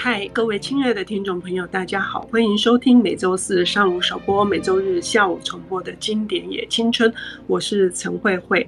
嗨，各位亲爱的听众朋友，大家好，欢迎收听每周四上午首播、每周日下午重播的经典也青春，我是陈慧慧。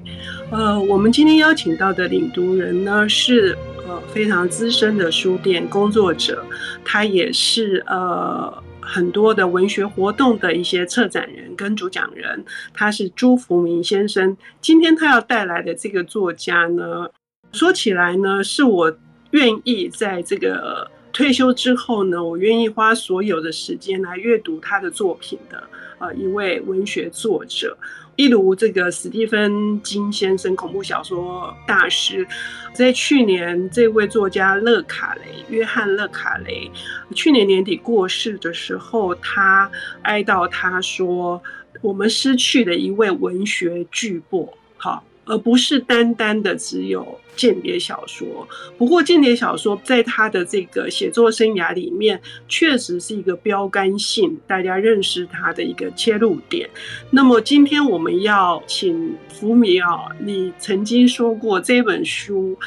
呃，我们今天邀请到的领读人呢是呃非常资深的书店工作者，他也是呃很多的文学活动的一些策展人跟主讲人，他是朱福明先生。今天他要带来的这个作家呢，说起来呢，是我愿意在这个。退休之后呢，我愿意花所有的时间来阅读他的作品的，呃，一位文学作者，一如这个史蒂芬金先生，恐怖小说大师，在去年这位作家勒卡雷，约翰勒卡雷，去年年底过世的时候，他哀悼他说，我们失去了一位文学巨擘，好。而不是单单的只有间谍小说。不过，间谍小说在他的这个写作生涯里面，确实是一个标杆性，大家认识他的一个切入点。那么，今天我们要请福明啊，你曾经说过这本书。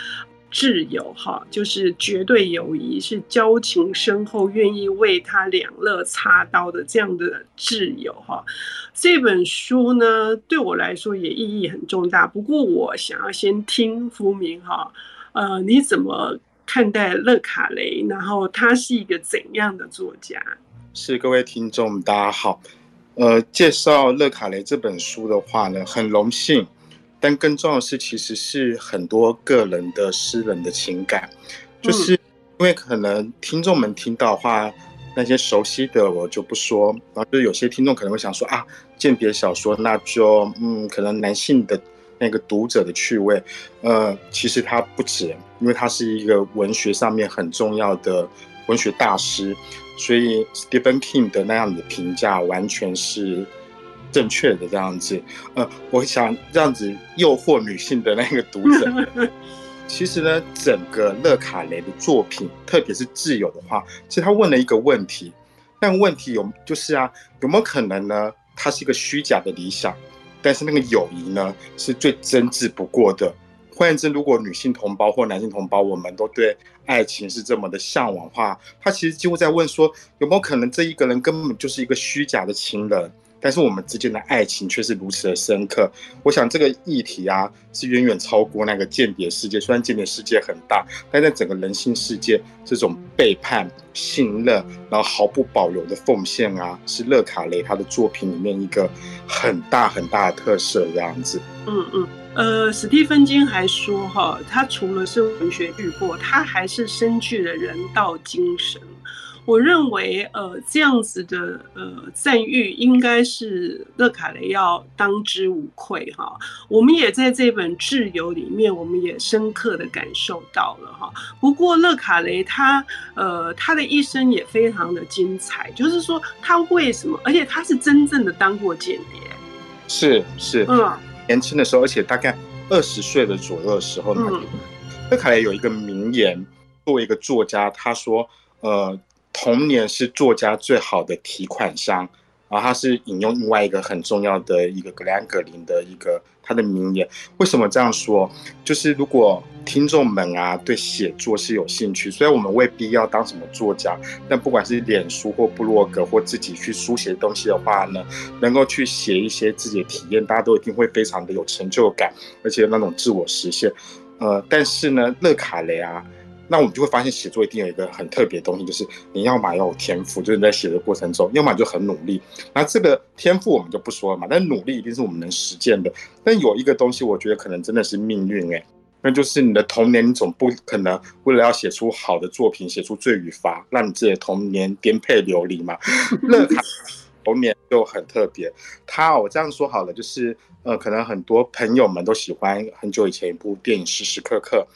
挚友哈，就是绝对友谊，是交情深厚，愿意为他两肋插刀的这样的挚友哈。这本书呢，对我来说也意义很重大。不过，我想要先听福明哈，呃，你怎么看待勒卡雷？然后他是一个怎样的作家？是各位听众，大家好。呃，介绍勒卡雷这本书的话呢，很荣幸。但更重要的是，其实是很多个人的私人的情感，就是因为可能听众们听到的话，那些熟悉的我就不说，然后就有些听众可能会想说啊，鉴别小说那就嗯，可能男性的那个读者的趣味，呃，其实他不止，因为他是一个文学上面很重要的文学大师，所以 Stephen King 的那样的评价完全是。正确的这样子，呃，我想这样子诱惑女性的那个读者。其实呢，整个勒卡雷的作品，特别是挚友的话，其实他问了一个问题，那个问题有就是啊，有没有可能呢？它是一个虚假的理想，但是那个友谊呢，是最真挚不过的。换言之，如果女性同胞或男性同胞，我们都对爱情是这么的向往的话，他其实几乎在问说，有没有可能这一个人根本就是一个虚假的情人？但是我们之间的爱情却是如此的深刻，我想这个议题啊是远远超过那个间谍世界。虽然间谍世界很大，但在整个人性世界，这种背叛、信任，然后毫不保留的奉献啊，是勒卡雷他的作品里面一个很大很大的特色。这样子，嗯嗯，呃，史蒂芬金还说哈，他除了是文学巨擘，他还是深具了人道精神。我认为，呃，这样子的呃赞誉应该是勒卡雷要当之无愧哈。我们也在这本挚友里面，我们也深刻的感受到了哈。不过勒卡雷他呃他的一生也非常的精彩，就是说他为什么，而且他是真正的当过间谍，是是，嗯，年轻的时候，而且大概二十岁的左右的时候，嗯，勒卡雷有一个名言，作为一个作家，他说，呃。童年是作家最好的提款箱，然后他是引用另外一个很重要的一个格兰格林的一个他的名言。为什么这样说？就是如果听众们啊对写作是有兴趣，虽然我们未必要当什么作家，但不管是脸书或部落格或自己去书写东西的话呢，能够去写一些自己的体验，大家都一定会非常的有成就感，而且那种自我实现。呃，但是呢，勒卡雷啊。那我们就会发现，写作一定有一个很特别的东西，就是你要么要有天赋，就是你在写的过程中，要么就很努力。那这个天赋我们就不说了嘛，但努力一定是我们能实践的。但有一个东西，我觉得可能真的是命运诶，那就是你的童年，你总不可能为了要写出好的作品，写出罪与罚，让你自己的童年颠沛流离嘛。乐卡童年就很特别，他我这样说好了，就是呃，可能很多朋友们都喜欢很久以前一部电影《时时刻刻》。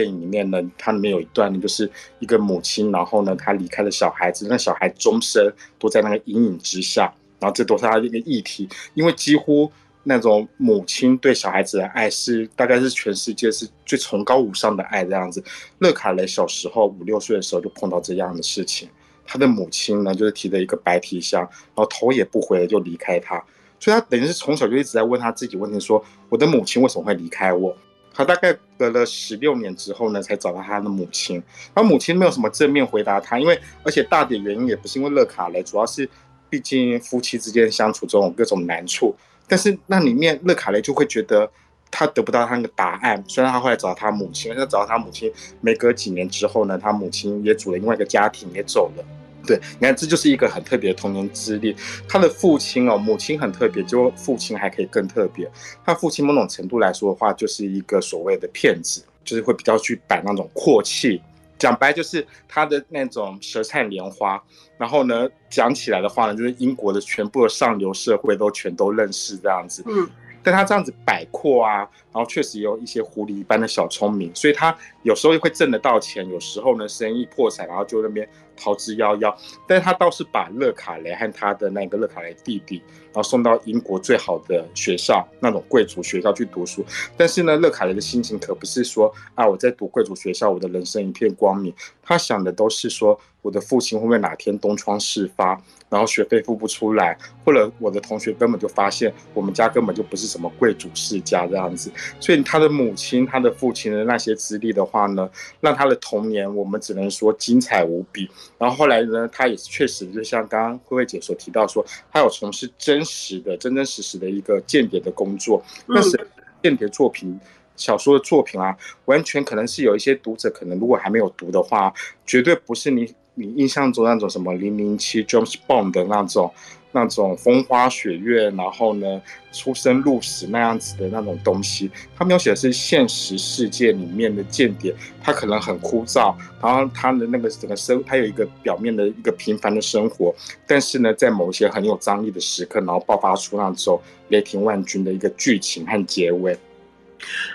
电影里面呢，它里面有一段呢，就是一个母亲，然后呢，她离开了小孩子，那小孩终身都在那个阴影之下，然后这都是他一个议题，因为几乎那种母亲对小孩子的爱是大概是全世界是最崇高无上的爱这样子。乐卡雷小时候五六岁的时候就碰到这样的事情，他的母亲呢就是提着一个白皮箱，然后头也不回的就离开他，所以他等于是从小就一直在问他自己问题，说我的母亲为什么会离开我？他大概隔了十六年之后呢，才找到他的母亲。他母亲没有什么正面回答他，因为而且大点原因也不是因为勒卡雷，主要是毕竟夫妻之间相处中有各种难处。但是那里面勒卡雷就会觉得他得不到他那个答案。虽然他后来找到他母亲，但是找到他母亲没隔几年之后呢，他母亲也组了另外一个家庭，也走了。对，你看，这就是一个很特别的童年资历。他的父亲哦，母亲很特别，就父亲还可以更特别。他父亲某种程度来说的话，就是一个所谓的骗子，就是会比较去摆那种阔气。讲白就是他的那种舌灿莲花。然后呢，讲起来的话呢，就是英国的全部的上流社会都全都认识这样子。嗯。但他这样子摆阔啊，然后确实有一些狐狸一般的小聪明，所以他有时候会挣得到钱，有时候呢生意破产，然后就那边逃之夭夭。但是他倒是把勒卡雷和他的那个勒卡雷弟弟，然后送到英国最好的学校，那种贵族学校去读书。但是呢，勒卡雷的心情可不是说啊，我在读贵族学校，我的人生一片光明。他想的都是说，我的父亲会不会哪天东窗事发？然后学费付不出来，或者我的同学根本就发现我们家根本就不是什么贵族世家这样子，所以他的母亲、他的父亲的那些资历的话呢，让他的童年我们只能说精彩无比。然后后来呢，他也确实就像刚刚慧慧姐所提到说，他有从事真实的、真真实实的一个间谍的工作。但是间谍作品、小说的作品啊，完全可能是有一些读者可能如果还没有读的话，绝对不是你。你印象中那种什么零零七 James Bond 的那种、那种风花雪月，然后呢出生入死那样子的那种东西，它描写的是现实世界里面的间谍，他可能很枯燥，然后他的那个整个生，他有一个表面的一个平凡的生活，但是呢，在某些很有张力的时刻，然后爆发出那种雷霆万钧的一个剧情和结尾。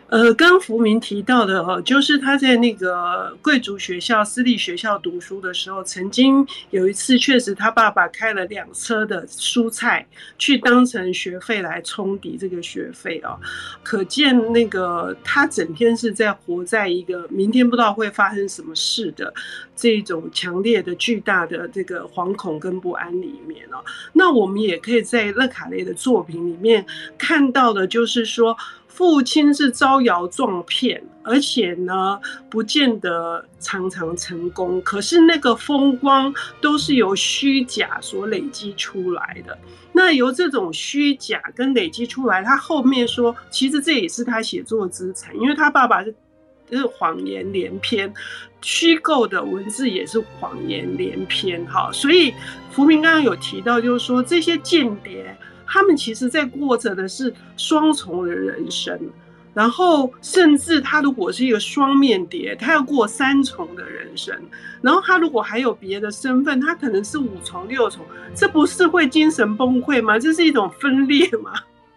呃，刚福明提到的哦，就是他在那个贵族学校、私立学校读书的时候，曾经有一次，确实他爸爸开了两车的蔬菜，去当成学费来冲抵这个学费哦。可见那个他整天是在活在一个明天不知道会发生什么事的这种强烈的、巨大的这个惶恐跟不安里面哦。那我们也可以在勒卡雷的作品里面看到的，就是说。父亲是招摇撞骗，而且呢，不见得常常成功。可是那个风光都是由虚假所累积出来的。那由这种虚假跟累积出来，他后面说，其实这也是他写作资产，因为他爸爸是是谎言连篇，虚构的文字也是谎言连篇。哈，所以福明刚刚有提到，就是说这些间谍。他们其实在过着的是双重的人生，然后甚至他如果是一个双面谍，他要过三重的人生，然后他如果还有别的身份，他可能是五重六重，这不是会精神崩溃吗？这是一种分裂吗？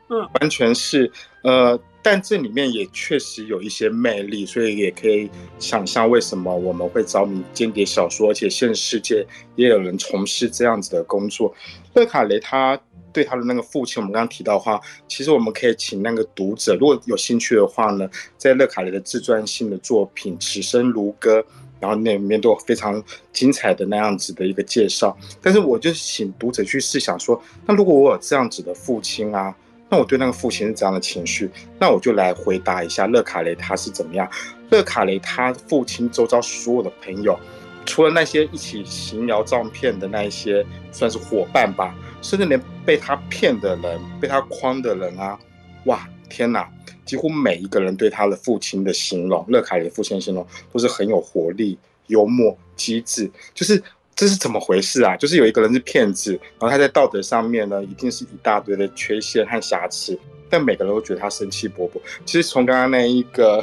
嗯，完全是，呃，但这里面也确实有一些魅力，所以也可以想象为什么我们会着迷间谍小说，而且现实世界也有人从事这样子的工作。勒卡雷他。对他的那个父亲，我们刚刚提到的话，其实我们可以请那个读者，如果有兴趣的话呢，在勒卡雷的自传性的作品《此生如歌》，然后那里面都有非常精彩的那样子的一个介绍。但是，我就请读者去试想说，那如果我有这样子的父亲啊，那我对那个父亲是怎样的情绪，那我就来回答一下勒卡雷他是怎么样。勒卡雷他父亲周遭所有的朋友，除了那些一起行聊照片的那一些，算是伙伴吧。甚至连被他骗的人、被他诓的人啊，哇，天哪！几乎每一个人对他的父亲的形容，勒卡里父亲的形容都是很有活力、幽默、机智。就是这是怎么回事啊？就是有一个人是骗子，然后他在道德上面呢，一定是一大堆的缺陷和瑕疵。但每个人都觉得他生气勃勃。其实从刚刚那一个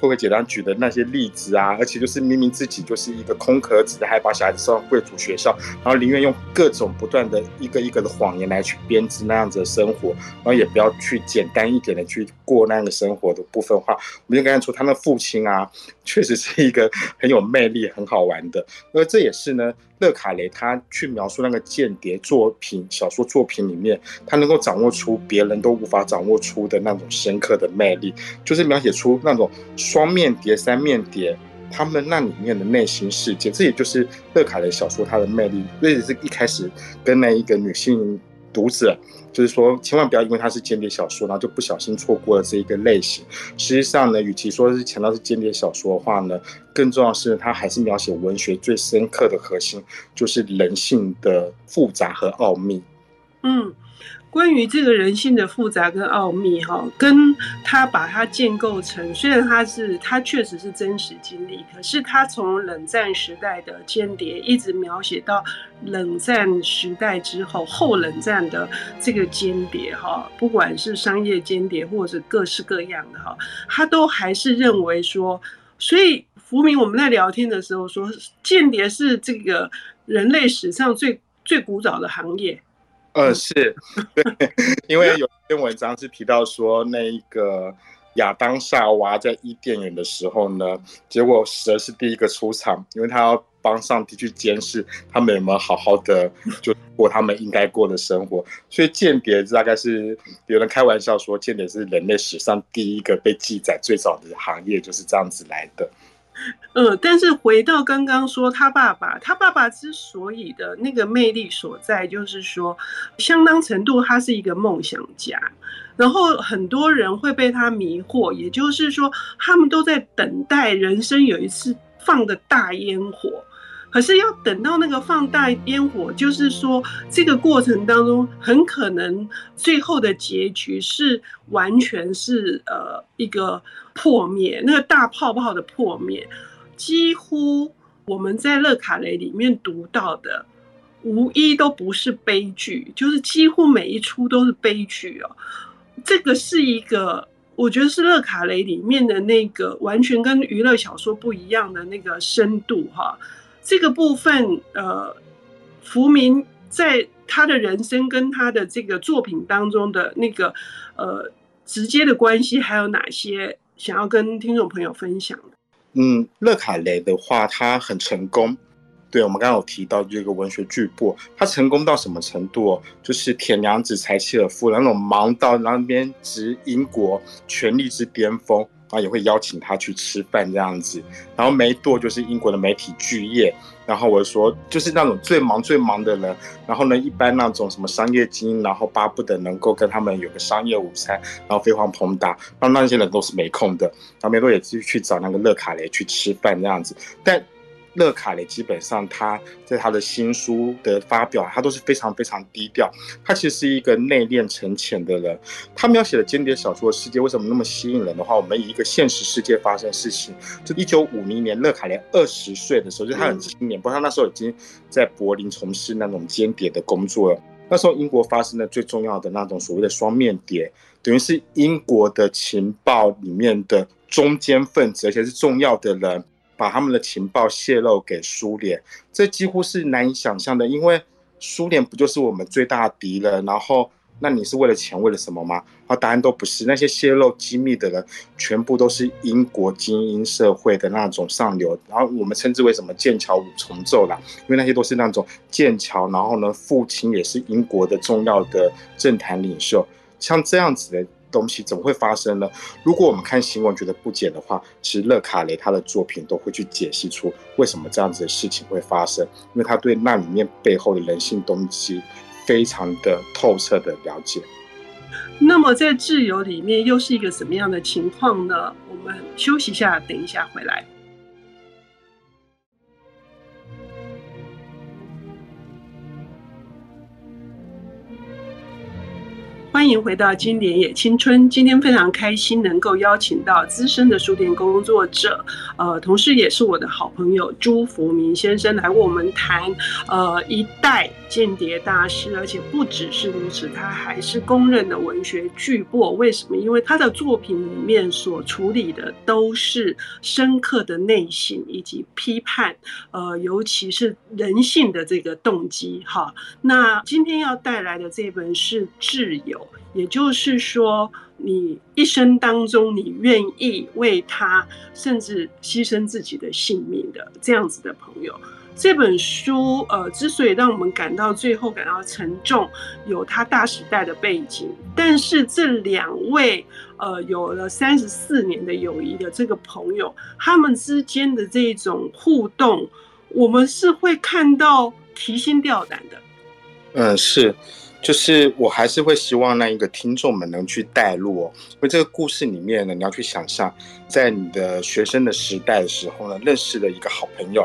慧慧姐刚举的那些例子啊，而且就是明明自己就是一个空壳子的，还把小孩子送到贵族学校，然后宁愿用各种不断的一个一个的谎言来去编织那样子的生活，然后也不要去简单一点的去过那样的生活的部分话，我们就看出他的父亲啊，确实是一个很有魅力、很好玩的。而这也是呢，勒卡雷他去描述那个间谍作品、小说作品里面，他能够掌握出别人都无法掌握播出的那种深刻的魅力，就是描写出那种双面谍、三面谍他们那里面的内心世界。这也就是乐卡的小说它的魅力。这也是一开始跟那一个女性读者，就是说，千万不要因为它是间谍小说，然后就不小心错过了这一个类型。实际上呢，与其说是强调是间谍小说的话呢，更重要是它还是描写文学最深刻的核心，就是人性的复杂和奥秘。嗯。关于这个人性的复杂跟奥秘，哈，跟他把它建构成，虽然他是他确实是真实经历，可是他从冷战时代的间谍，一直描写到冷战时代之后后冷战的这个间谍，哈，不管是商业间谍或者各式各样的哈，他都还是认为说，所以福明我们在聊天的时候说，间谍是这个人类史上最最古早的行业。嗯，是对，因为有一篇文章是提到说，那一个亚当夏娃在伊甸园的时候呢，结果蛇是第一个出场，因为他要帮上帝去监视他们有没有好好的就过他们应该过的生活，所以间谍大概是有人开玩笑说，间谍是人类史上第一个被记载最早的行业，就是这样子来的。呃，但是回到刚刚说他爸爸，他爸爸之所以的那个魅力所在，就是说，相当程度他是一个梦想家，然后很多人会被他迷惑，也就是说，他们都在等待人生有一次放的大烟火。可是要等到那个放大烟火，就是说这个过程当中很可能最后的结局是完全是呃一个破灭，那个大泡泡的破灭，几乎我们在勒卡雷里面读到的无一都不是悲剧，就是几乎每一出都是悲剧哦。这个是一个我觉得是勒卡雷里面的那个完全跟娱乐小说不一样的那个深度哈。这个部分，呃，福明在他的人生跟他的这个作品当中的那个，呃，直接的关系，还有哪些想要跟听众朋友分享的？嗯，勒卡雷的话，他很成功。对，我们刚刚有提到这个文学巨擘，他成功到什么程度？就是铁娘子柴契尔夫人那种忙到那边值英国权力之巅峰。然后也会邀请他去吃饭这样子，然后梅多就是英国的媒体巨业，然后我说就是那种最忙最忙的人，然后呢，一般那种什么商业精英，然后巴不得能够跟他们有个商业午餐，然后飞黄腾达，那那些人都是没空的，然后梅多也继续去找那个勒卡雷去吃饭这样子，但。乐卡雷基本上，他在他的新书的发表，他都是非常非常低调。他其实是一个内敛沉潜的人。他描写的间谍小说的世界为什么那么吸引人的话，我们以一个现实世界发生的事情，就一九五零年，勒卡雷二十岁的时候，就他很青年，不过他那时候已经在柏林从事那种间谍的工作了。那时候英国发生的最重要的那种所谓的双面谍，等于是英国的情报里面的中间分子，而且是重要的人。把他们的情报泄露给苏联，这几乎是难以想象的，因为苏联不就是我们最大的敌人？然后，那你是为了钱，为了什么吗？啊，答案都不是。那些泄露机密的人，全部都是英国精英社会的那种上流，然后我们称之为什么剑桥五重奏啦，因为那些都是那种剑桥，然后呢，父亲也是英国的重要的政坛领袖，像这样子的。东西怎么会发生呢？如果我们看新闻觉得不解的话，其实勒卡雷他的作品都会去解析出为什么这样子的事情会发生，因为他对那里面背后的人性东西非常的透彻的了解。那么在《自由》里面又是一个什么样的情况呢？我们休息一下，等一下回来。欢迎回到经典也青春。今天非常开心能够邀请到资深的书店工作者，呃，同时也是我的好朋友朱福明先生来为我们谈，呃，一代间谍大师，而且不只是如此，他还是公认的文学巨擘。为什么？因为他的作品里面所处理的都是深刻的内心以及批判，呃，尤其是人性的这个动机。哈，那今天要带来的这本是《挚友》。也就是说，你一生当中，你愿意为他甚至牺牲自己的性命的这样子的朋友，这本书呃，之所以让我们感到最后感到沉重，有他大时代的背景，但是这两位呃有了三十四年的友谊的这个朋友，他们之间的这种互动，我们是会看到提心吊胆的。嗯，是。就是我还是会希望那一个听众们能去带入哦，因为这个故事里面呢，你要去想象，在你的学生的时代的时候呢，认识了一个好朋友，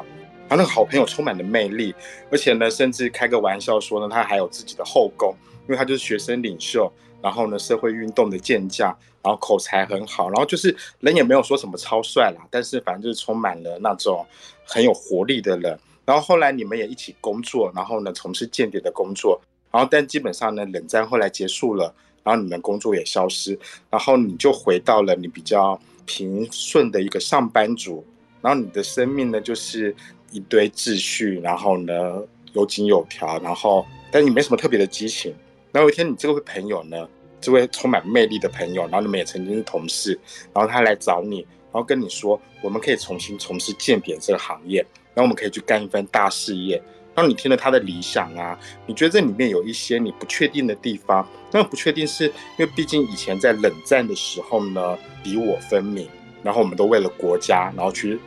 然后那个好朋友充满了魅力，而且呢，甚至开个玩笑说呢，他还有自己的后宫，因为他就是学生领袖，然后呢，社会运动的健将，然后口才很好，然后就是人也没有说什么超帅啦，但是反正就是充满了那种很有活力的人。然后后来你们也一起工作，然后呢，从事间谍的工作。然后，但基本上呢，冷战后来结束了，然后你们工作也消失，然后你就回到了你比较平顺的一个上班族，然后你的生命呢，就是一堆秩序，然后呢，有井有条，然后但你没什么特别的激情。然后有一天，你这位朋友呢，这位充满魅力的朋友，然后你们也曾经是同事，然后他来找你，然后跟你说，我们可以重新从事间谍这个行业，然后我们可以去干一番大事业。当你听了他的理想啊，你觉得这里面有一些你不确定的地方，那不确定是因为毕竟以前在冷战的时候呢，敌我分明，然后我们都为了国家，然后去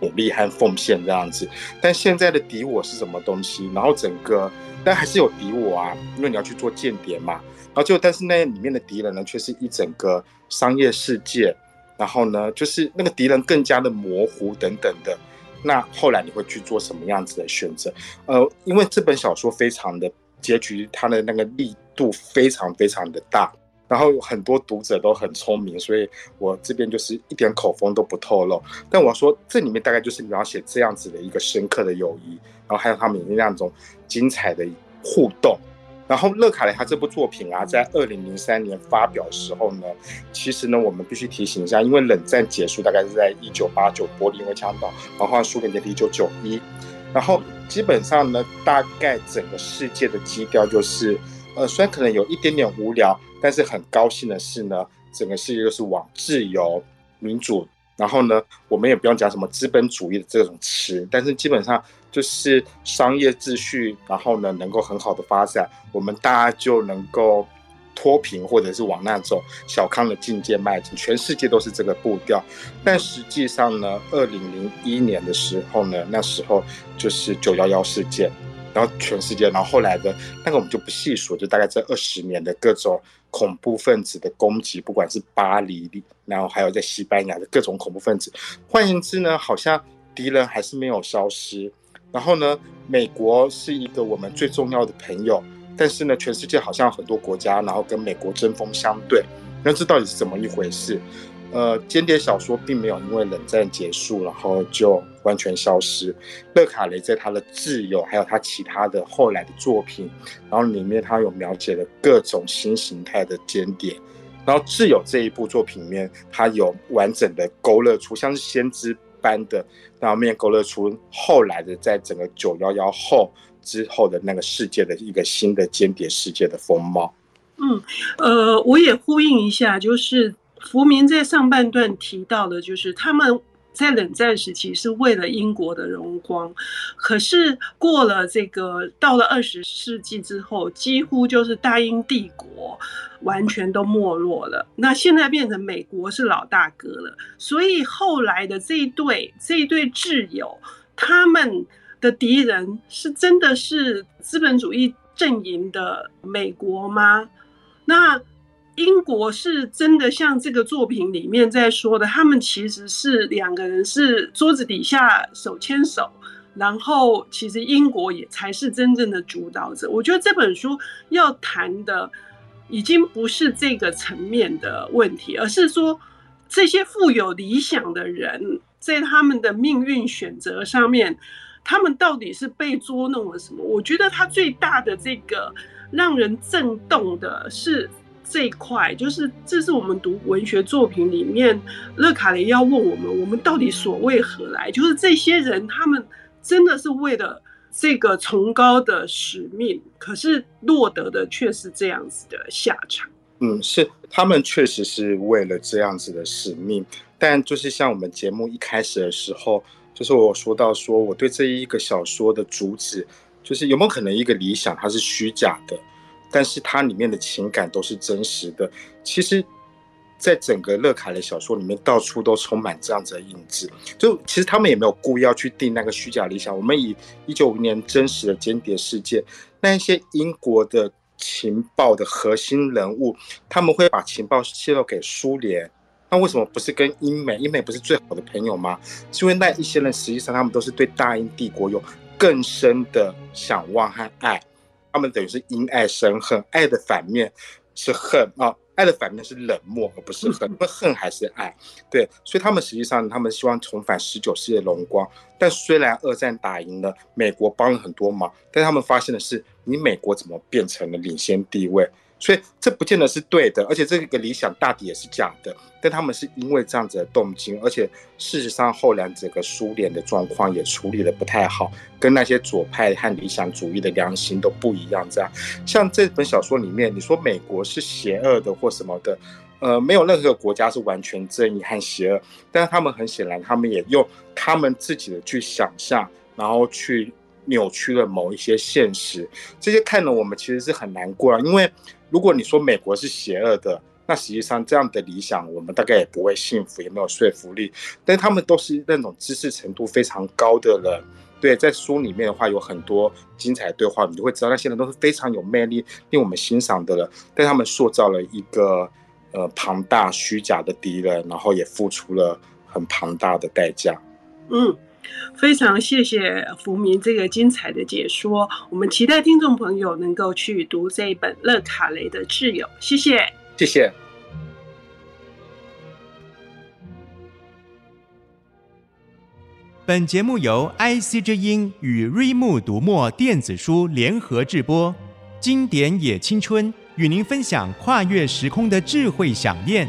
努力和奉献这样子。但现在的敌我是什么东西？然后整个，但还是有敌我啊，因为你要去做间谍嘛。然后就但是那里面的敌人呢，却是一整个商业世界，然后呢，就是那个敌人更加的模糊等等的。那后来你会去做什么样子的选择？呃，因为这本小说非常的结局，它的那个力度非常非常的大，然后很多读者都很聪明，所以我这边就是一点口风都不透露。但我说这里面大概就是描写这样子的一个深刻的友谊，然后还有他们那种精彩的互动。然后勒卡雷他这部作品啊，在二零零三年发表时候呢，其实呢，我们必须提醒一下，因为冷战结束大概是在一九八九，柏林围墙倒，然后苏联解体一九九一，然后基本上呢，大概整个世界的基调就是，呃，虽然可能有一点点无聊，但是很高兴的是呢，整个世界就是往自由、民主。然后呢，我们也不用讲什么资本主义的这种词，但是基本上就是商业秩序，然后呢能够很好的发展，我们大家就能够脱贫，或者是往那种小康的境界迈进。全世界都是这个步调，但实际上呢，二零零一年的时候呢，那时候就是九幺幺事件，然后全世界，然后后来的那个我们就不细数，就大概这二十年的各种。恐怖分子的攻击，不管是巴黎，然后还有在西班牙的各种恐怖分子。换言之呢，好像敌人还是没有消失。然后呢，美国是一个我们最重要的朋友，但是呢，全世界好像很多国家，然后跟美国针锋相对。那这到底是怎么一回事？呃，间谍小说并没有因为冷战结束，然后就完全消失。勒卡雷在他的《挚友》还有他其他的后来的作品，然后里面他有描写了各种新形态的间谍。然后《挚友》这一部作品里面，他有完整的勾勒出像是先知般的，然后面勾勒出后来的在整个九幺幺后之后的那个世界的一个新的间谍世界的风貌。嗯，呃，我也呼应一下，就是。福明在上半段提到的，就是他们在冷战时期是为了英国的荣光，可是过了这个到了二十世纪之后，几乎就是大英帝国完全都没落了。那现在变成美国是老大哥了，所以后来的这一对这一对挚友，他们的敌人是真的是资本主义阵营的美国吗？那？英国是真的像这个作品里面在说的，他们其实是两个人是桌子底下手牵手，然后其实英国也才是真正的主导者。我觉得这本书要谈的已经不是这个层面的问题，而是说这些富有理想的人在他们的命运选择上面，他们到底是被捉弄了什么？我觉得他最大的这个让人震动的是。这一块就是，这是我们读文学作品里面，勒卡雷要问我们：我们到底所为何来？就是这些人，他们真的是为了这个崇高的使命，可是落得的却是这样子的下场。嗯，是他们确实是为了这样子的使命，但就是像我们节目一开始的时候，就是我说到说，我对这一个小说的主旨，就是有没有可能一个理想它是虚假的？但是它里面的情感都是真实的。其实，在整个乐凯的小说里面，到处都充满这样子的影子。就其实他们也没有故意要去定那个虚假理想。我们以一九五年真实的间谍事件，那一些英国的情报的核心人物，他们会把情报泄露给苏联。那为什么不是跟英美？英美不是最好的朋友吗？是因为那一些人实际上他们都是对大英帝国有更深的想望和爱，他们等于是因爱生恨，爱的反面是恨啊，爱的反面是冷漠，而不是恨，那恨还是爱。对，所以他们实际上他们希望重返十九世纪的荣光。但虽然二战打赢了，美国帮了很多忙，但他们发现的是，你美国怎么变成了领先地位？所以这不见得是对的，而且这个理想大抵也是假的。但他们是因为这样子的动机，而且事实上后来整个苏联的状况也处理的不太好，跟那些左派和理想主义的良心都不一样。这样，像这本小说里面，你说美国是邪恶的或什么的，呃，没有任何国家是完全正义和邪恶，但是他们很显然，他们也用他们自己的去想象，然后去扭曲了某一些现实。这些看了我们其实是很难过啊，因为。如果你说美国是邪恶的，那实际上这样的理想我们大概也不会幸福，也没有说服力。但他们都是那种知识程度非常高的人，对，在书里面的话有很多精彩对话，你就会知道那些人都是非常有魅力、令我们欣赏的人。但他们塑造了一个呃庞大虚假的敌人，然后也付出了很庞大的代价。嗯。非常谢谢福明这个精彩的解说，我们期待听众朋友能够去读这一本勒卡雷的挚友。谢谢，谢谢。本节目由 IC 之音与瑞木读墨电子书联合制播，经典也青春与您分享跨越时空的智慧饗宴。